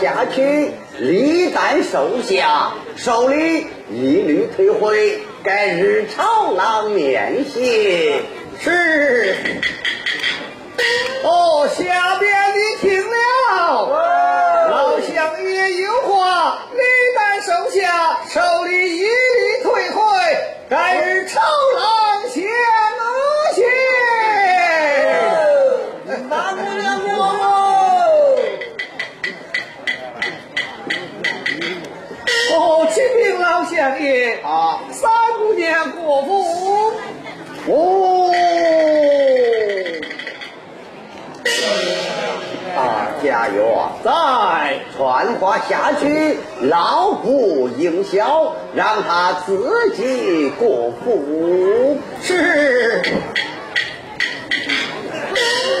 下去，历代受下，受理一律退回，改日朝郎面谢。是。哦，下边传话下去，老不应笑，让他自己过府。是。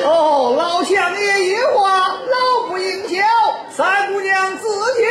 哦，老乡爷一话，老不应笑，三姑娘自己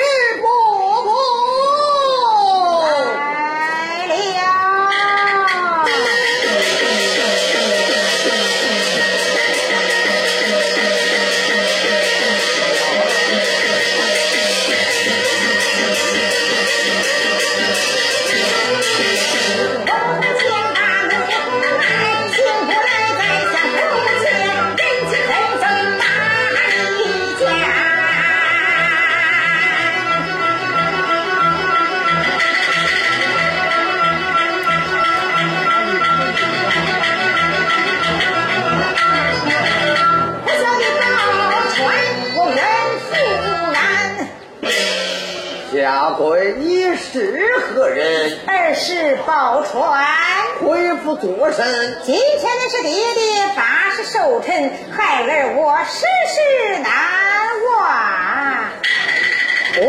下跪，你是何人？儿是宝钏，恢复作甚？今天的是爹爹八十寿辰，孩儿我世事难忘。哦，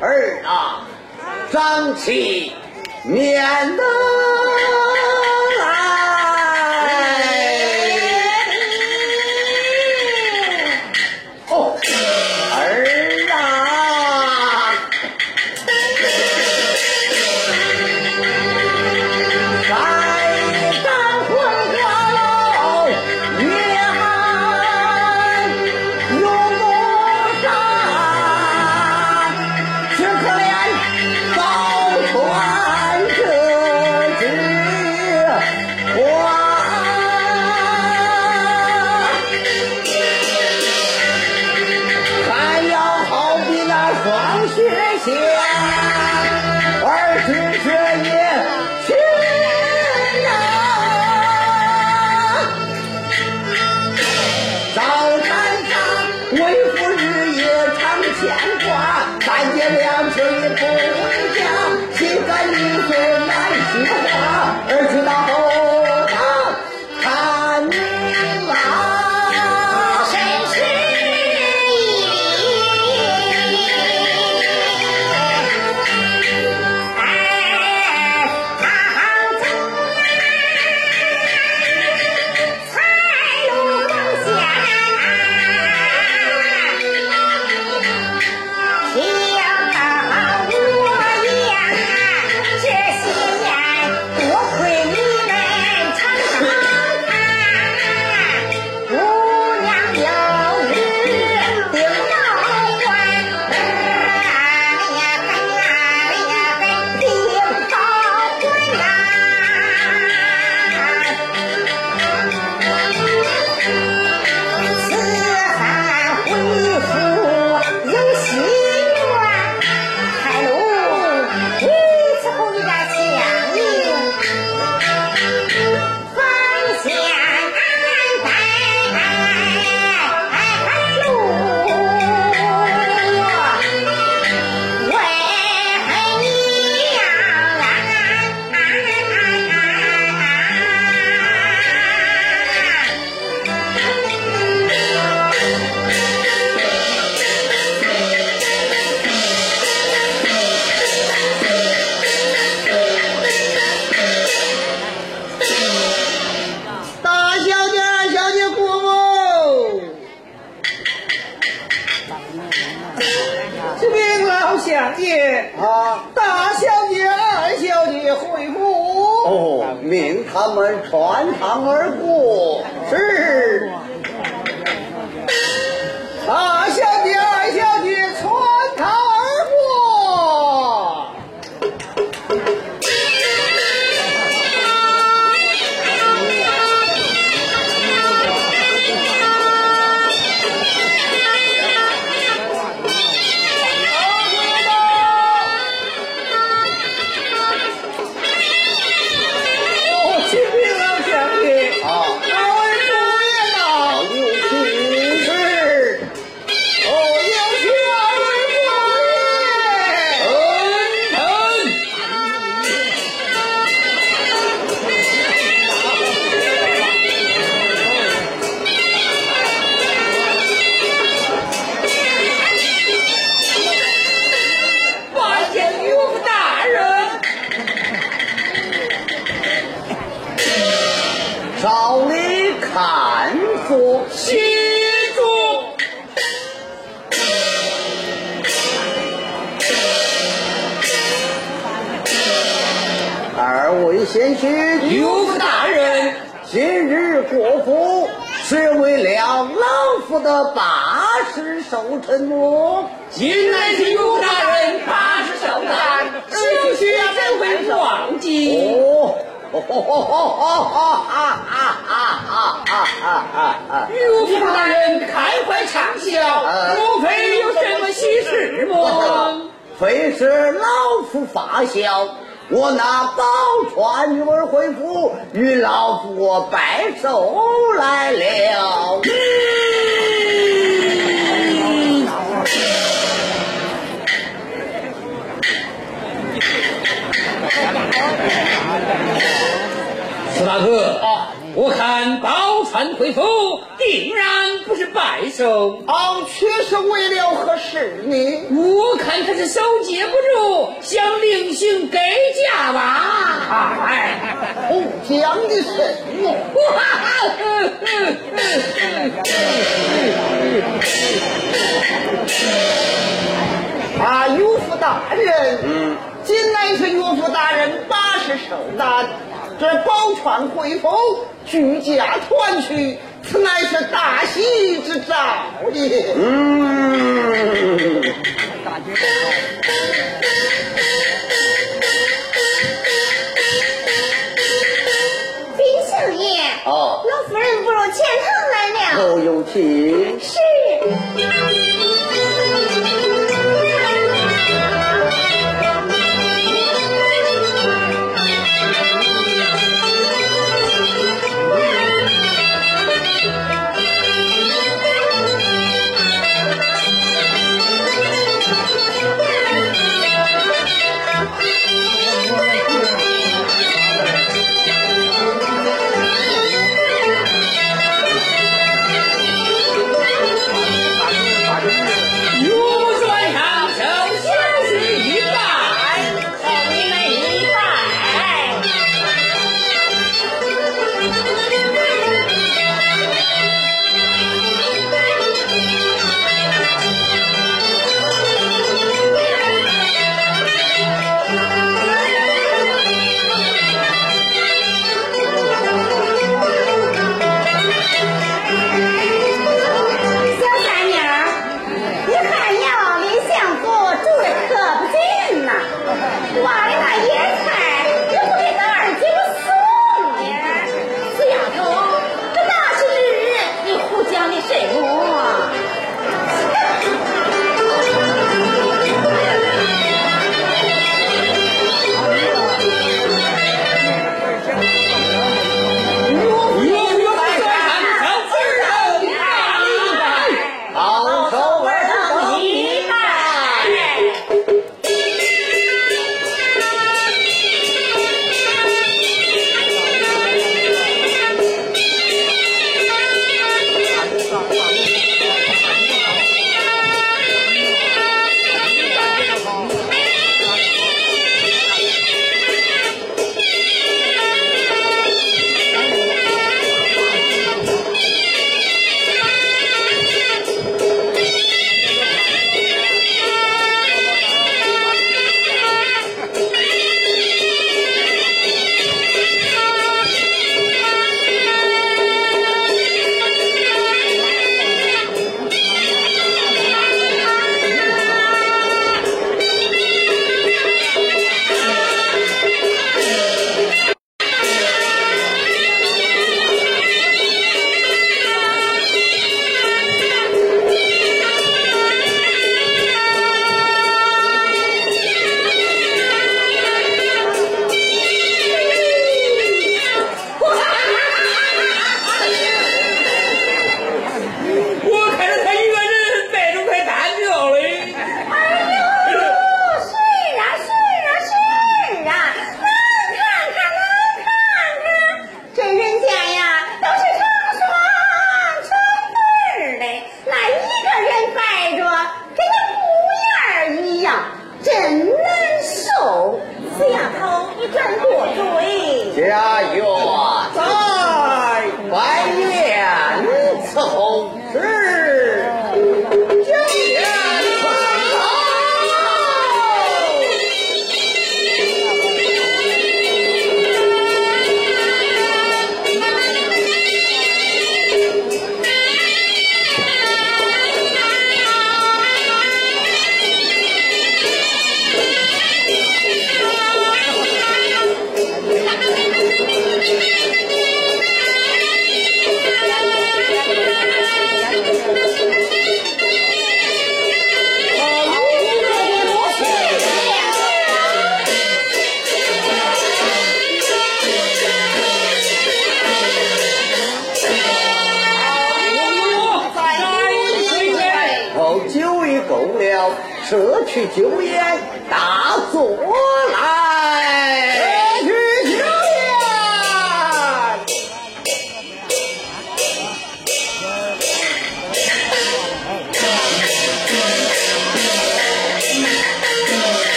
儿啊，长起面来。的八十寿辰，我今来是有大人八十寿诞，小婿啊怎会忘记？岳父大人开怀畅笑，莫非有什么喜事？莫非是老夫发笑？我那宝钏女儿回府，与老夫我白手来了。四大哥啊，我看宝钏回府，定然不是拜寿。哦，却是为了何事呢？我看他是手接不住，想另行改嫁吧。哎，哦，讲的什么？啊，有福大人，嗯，今乃是岳父大人八十寿诞，这宝钏回府，举家团聚，此乃是大喜之兆也。嗯，丁相爷，哦老夫人不如前堂来了。后有请。是。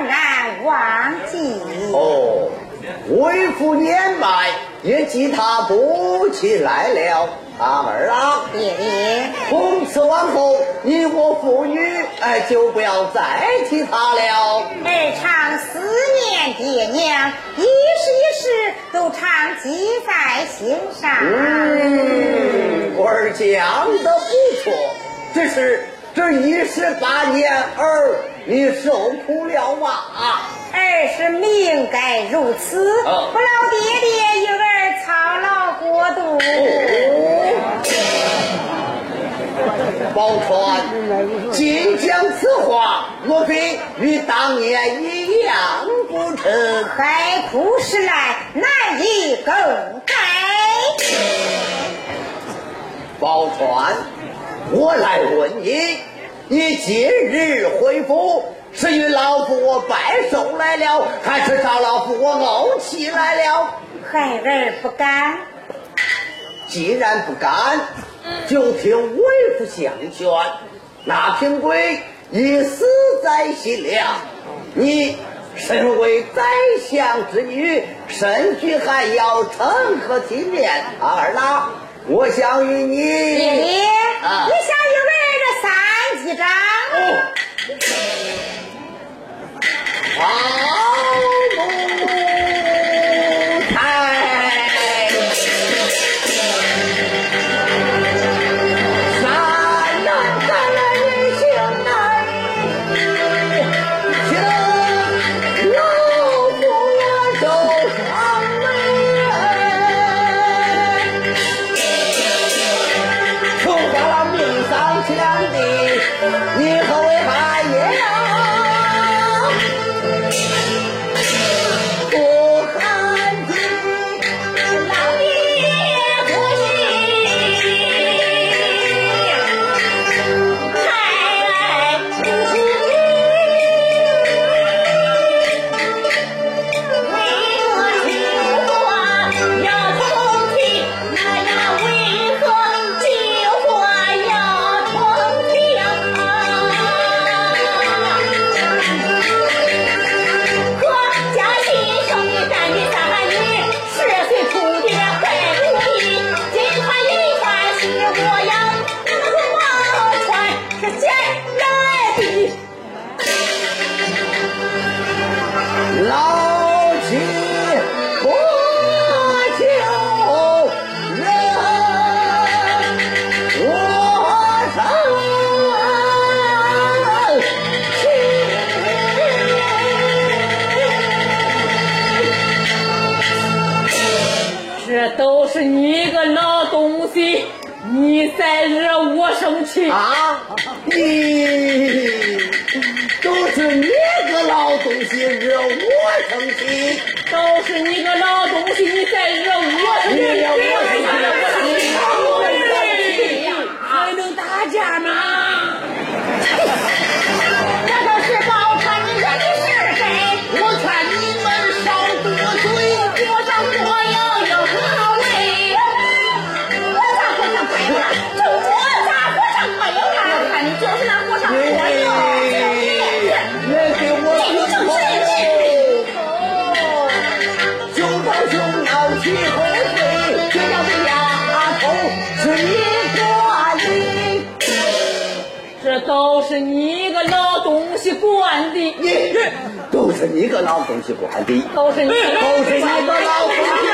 全然忘记。哦，为父年迈，也记他不起来了。阿儿啊，爹爹，从此往后，你我父女，哎，就不要再提他了。儿常思念爹娘，一时一时都常记在心上。嗯，我儿讲的不错，只是这一十八年儿，你受苦了啊！儿是命该如此，哦不劳爹爹与儿操劳过度。宝钏，今讲此话，莫非与当年一样不成？海枯石烂，难以更改。宝钏，我来问你，你今日回府，是与老夫我拜寿来了，还是找老夫我怄气来了？孩儿不敢。既然不敢，就听为父相劝。那平贵已死在西凉，你身为宰相之女，身居还要承何体面。二郎，我想与你爹爹，啊你想三击掌？好再惹我生气啊！你都是你个老东西惹我生气，都是你个老东西你再惹我生气，我生气。你个老东西管的，你都是你个老东西管的，都是你，都是你个老东西。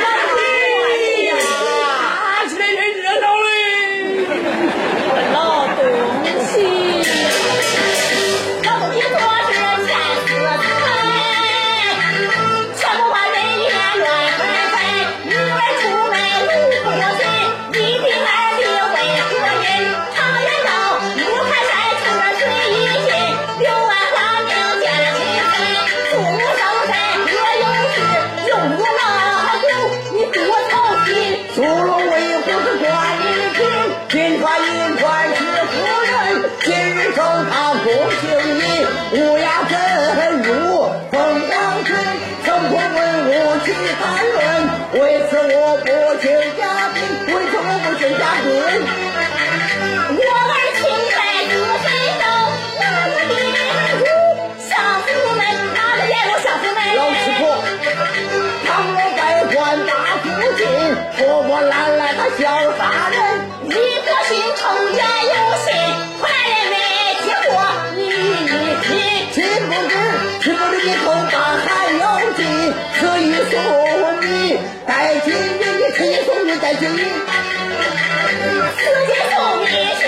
すギョい。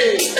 请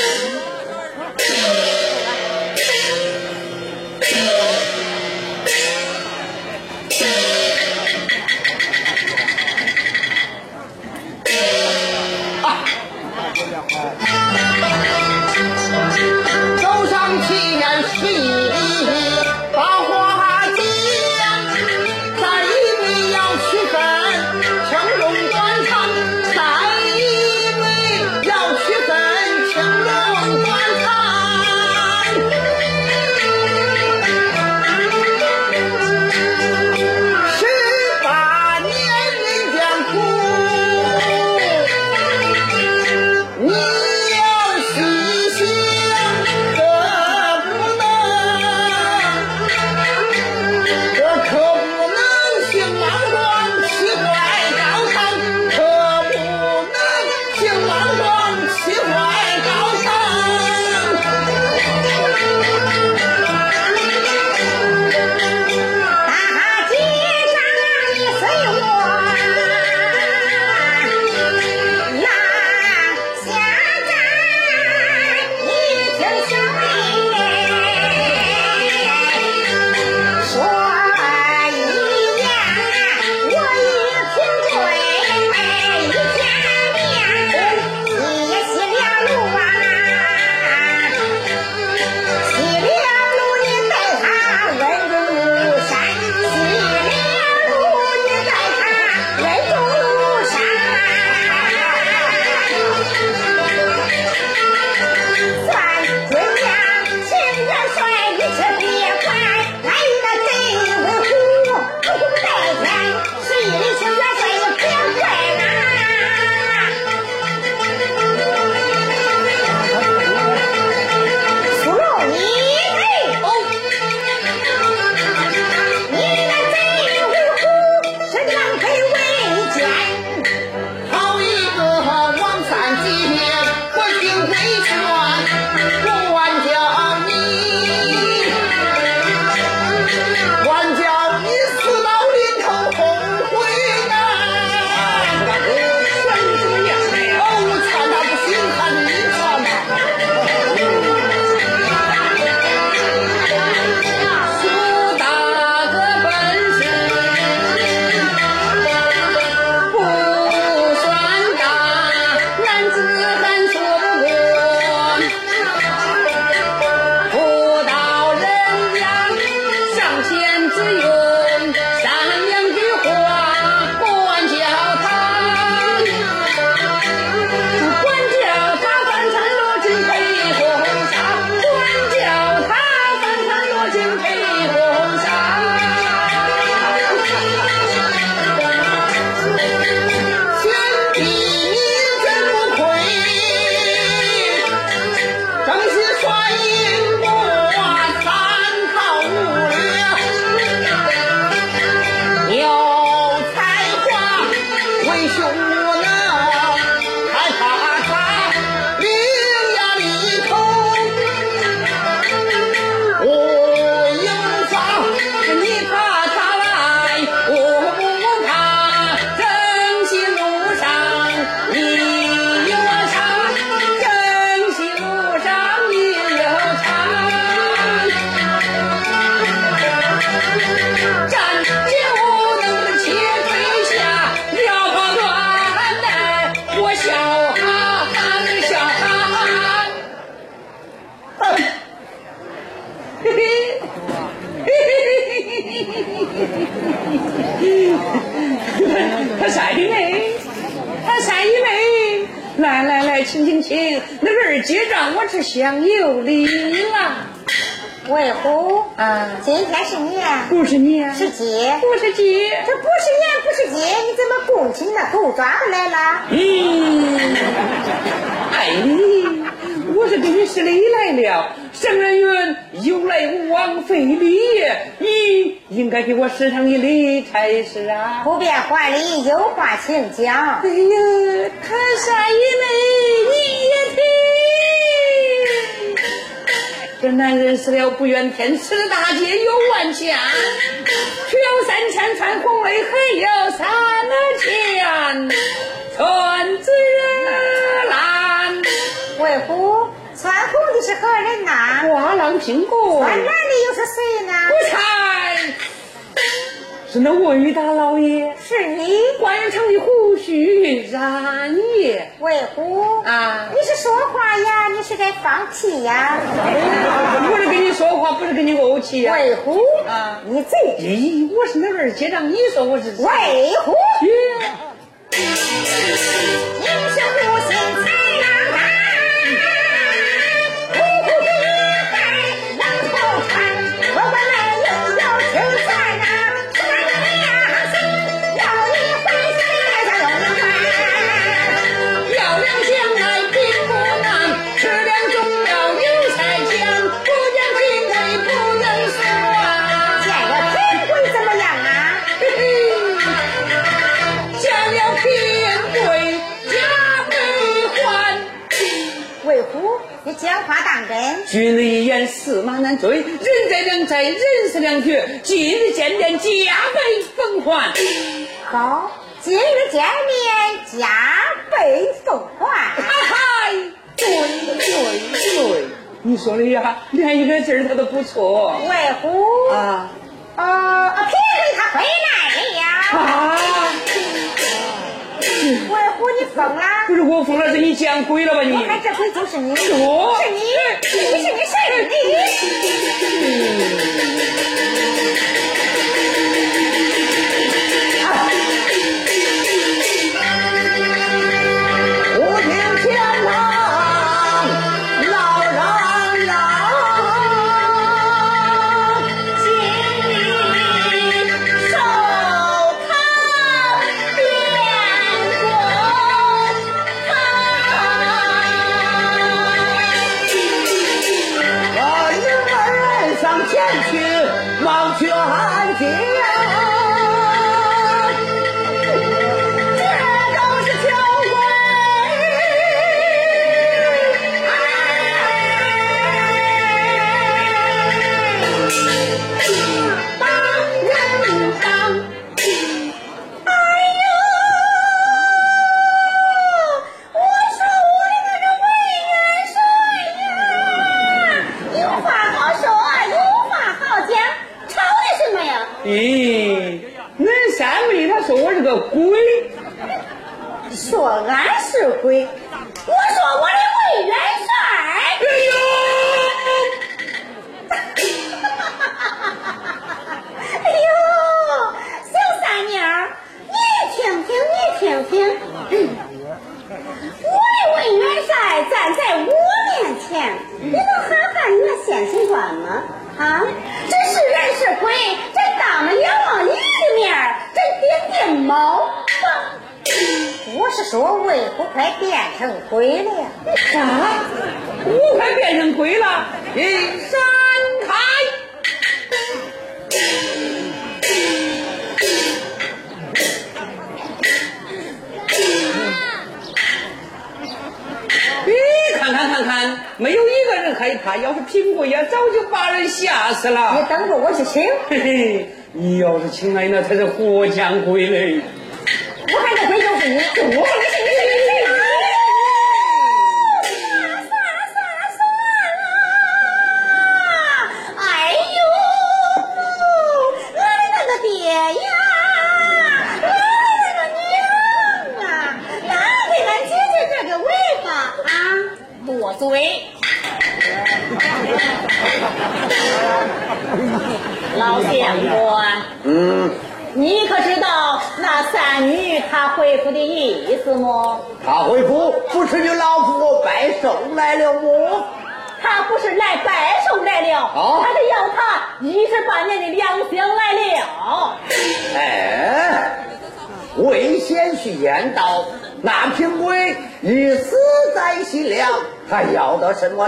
啊今天是你，不是你啊，是鸡，不是鸡。这不是你不是鸡，你怎么共请的狗抓的来了？嗯，哎，我是给你施礼来了。圣人云：有来无往非礼也。你应该给我施上一礼才是啊。不便还礼，有话请讲。哎呀，他啥一礼这男人死了不怨天，吃大街有万钱，却有三千穿红泪，还有三千穿子兰。为夫穿红的是何人呐？画廊经过，穿蓝的又是谁呢？我猜是那魏大老爷，是你。官城的胡须染也。魏虎啊你是说话呀？你是在放屁呀？我是跟你说话，不是跟你怄气呀、为夫啊你贼！咦，我是那儿街长，你说我是谁？为夫耶你是无心你讲话当真？君子一言，驷马难追。人在人在，人是两绝。今日见面，加倍奉还。好，今日见面加倍奉还。嗨嗨，对对对，你说的呀，连一个字儿他都不错为乎啊呃，啊，贫贵他回来了。啊！疯了？不是我疯了，是你见鬼了吧你我？看这回就是你，是我你，你是你是你。大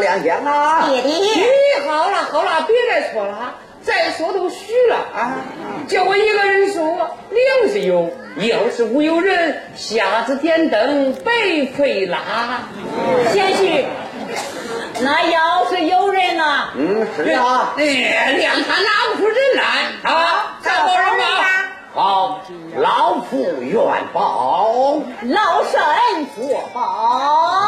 要得什么良相啊？爹好了好了，别再说了，再说都虚了啊！叫我一个人说，粮食有，要是无有人，瞎子点灯，白费啦。贤婿，那要是有人呢？嗯，是啊。哎，谅他拿不出人来啊！再报人吧。好，老夫愿报。老身作保。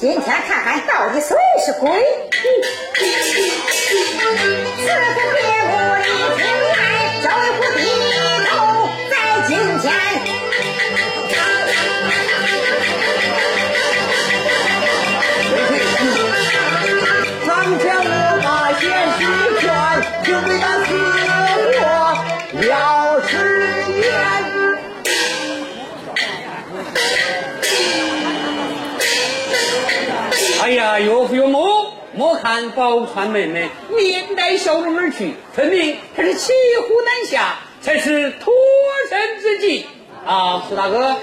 今天看看到底谁是鬼。宝钏妹妹面带笑容而去，分明他是骑虎难下，才是脱身之计啊！苏大哥，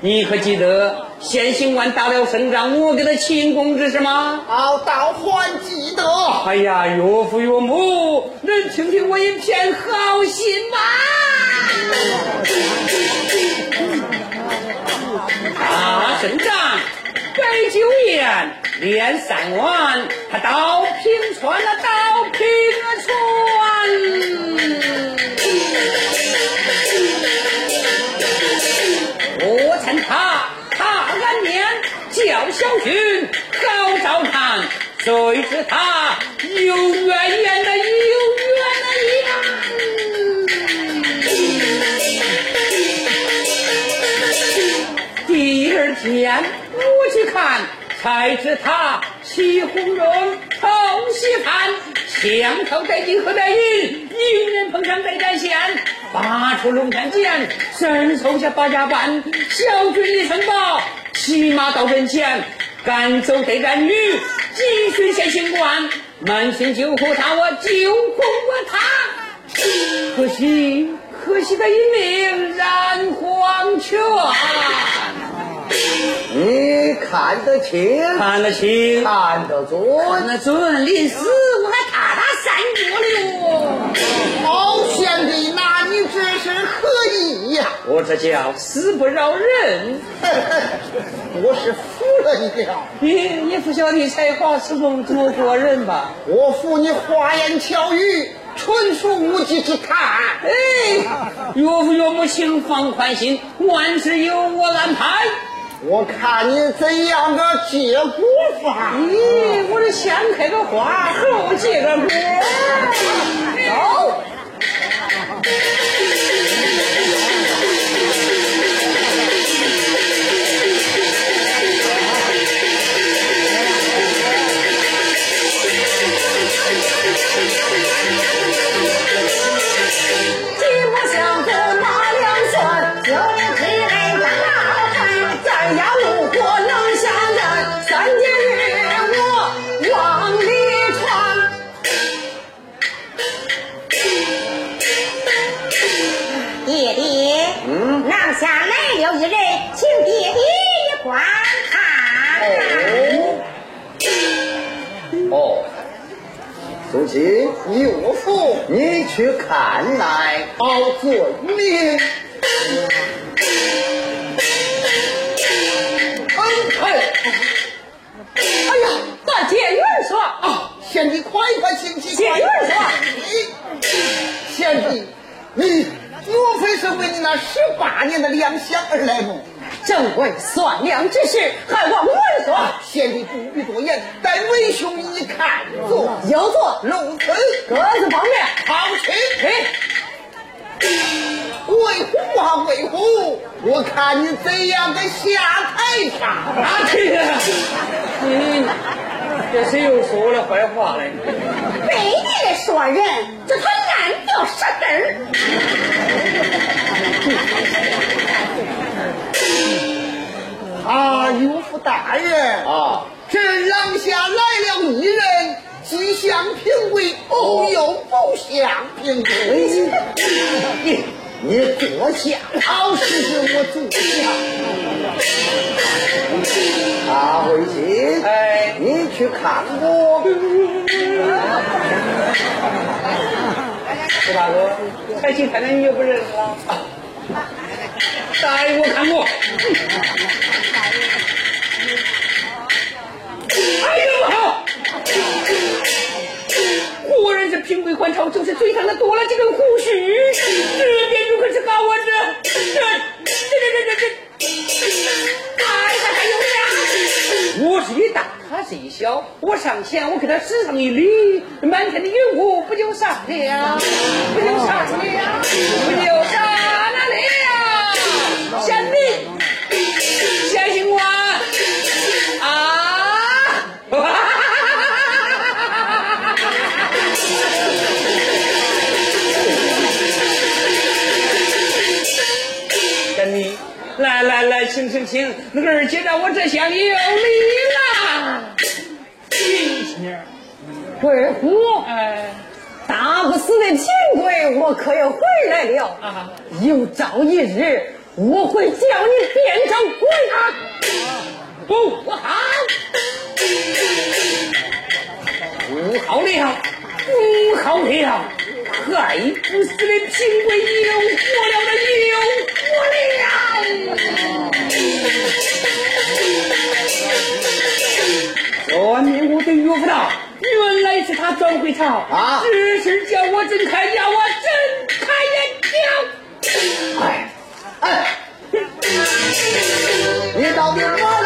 你可记得先行官打了胜仗，我给他庆功之事吗？好，倒还记得。哎呀，岳父岳母，能听听我一片好心吗？打胜仗，摆酒宴，连三碗，他刀平川了，刀平川。我趁他他安眠，叫小军高照看。谁知他有怨言的有怨言。第二天我去看，才知他起红绒，头洗汗，香头带金和带银，迎面碰上带战线，拔出龙潭剑，伸手下八家班，小军一声报，骑马到阵前，赶走得战女，急寻先行官，满心救护他，我救活我他，可惜可惜他一命染黄泉。你看得清，看得清，看得准。看得准，临死我还踏他三脚了哟。好兄弟，那你这是何意呀？我这叫死不饶人。我是服了你了。你你不晓得你才华是否这么过人吧？我服你花言巧语，纯属无稽之谈。哎，岳父岳母，请放宽心，万事由我安排。我看你怎样个结果法？咦，我这先开个花，后结个果。走。去看来。好遵命。哎，哎呀，大姐元说啊，贤弟，快快请起，姐快元说。贤弟，你莫非是为你那十八年的粮饷而来吗？正为算量之事，还望文说。贤弟不必多言，待为兄一看坐。有座，奴才各自方面。好去。为虎啊为虎，我看你怎样的下台上。啊，这个，嗯，这谁又说我了坏话嘞？背地里说人，这他难得要山根儿。啊，岳父大人啊，这廊下来了一人，既像平贵，哦又不像平贵。你你坐下，好，是是，我坐下。啊，慧心，哎你去看我。石大哥，开心看来你不认识了。大爷，我看过。哎呦好！果然是平贵还朝，就是嘴上的多了几根胡须。这边如可是搞我这这这这这这这，哎还还有俩。我是一大，他是一小，我上前，我给他使上一礼，满天的云雾不就散了，不就散了，不就散了。贤弟，相信我啊！贤弟，来来来，请请请，那个二姐让我这厢有礼啦。谢谢。贵妇，哎，打不死的贫贵，我可要回来了。啊，有朝一日，我会叫你变成鬼啊！不好，不好了，不好了，害！不死的贫贵又活了的又活了。算命我对岳父道，原来是他转回朝啊。只是叫我睁开，眼我哎，你到底我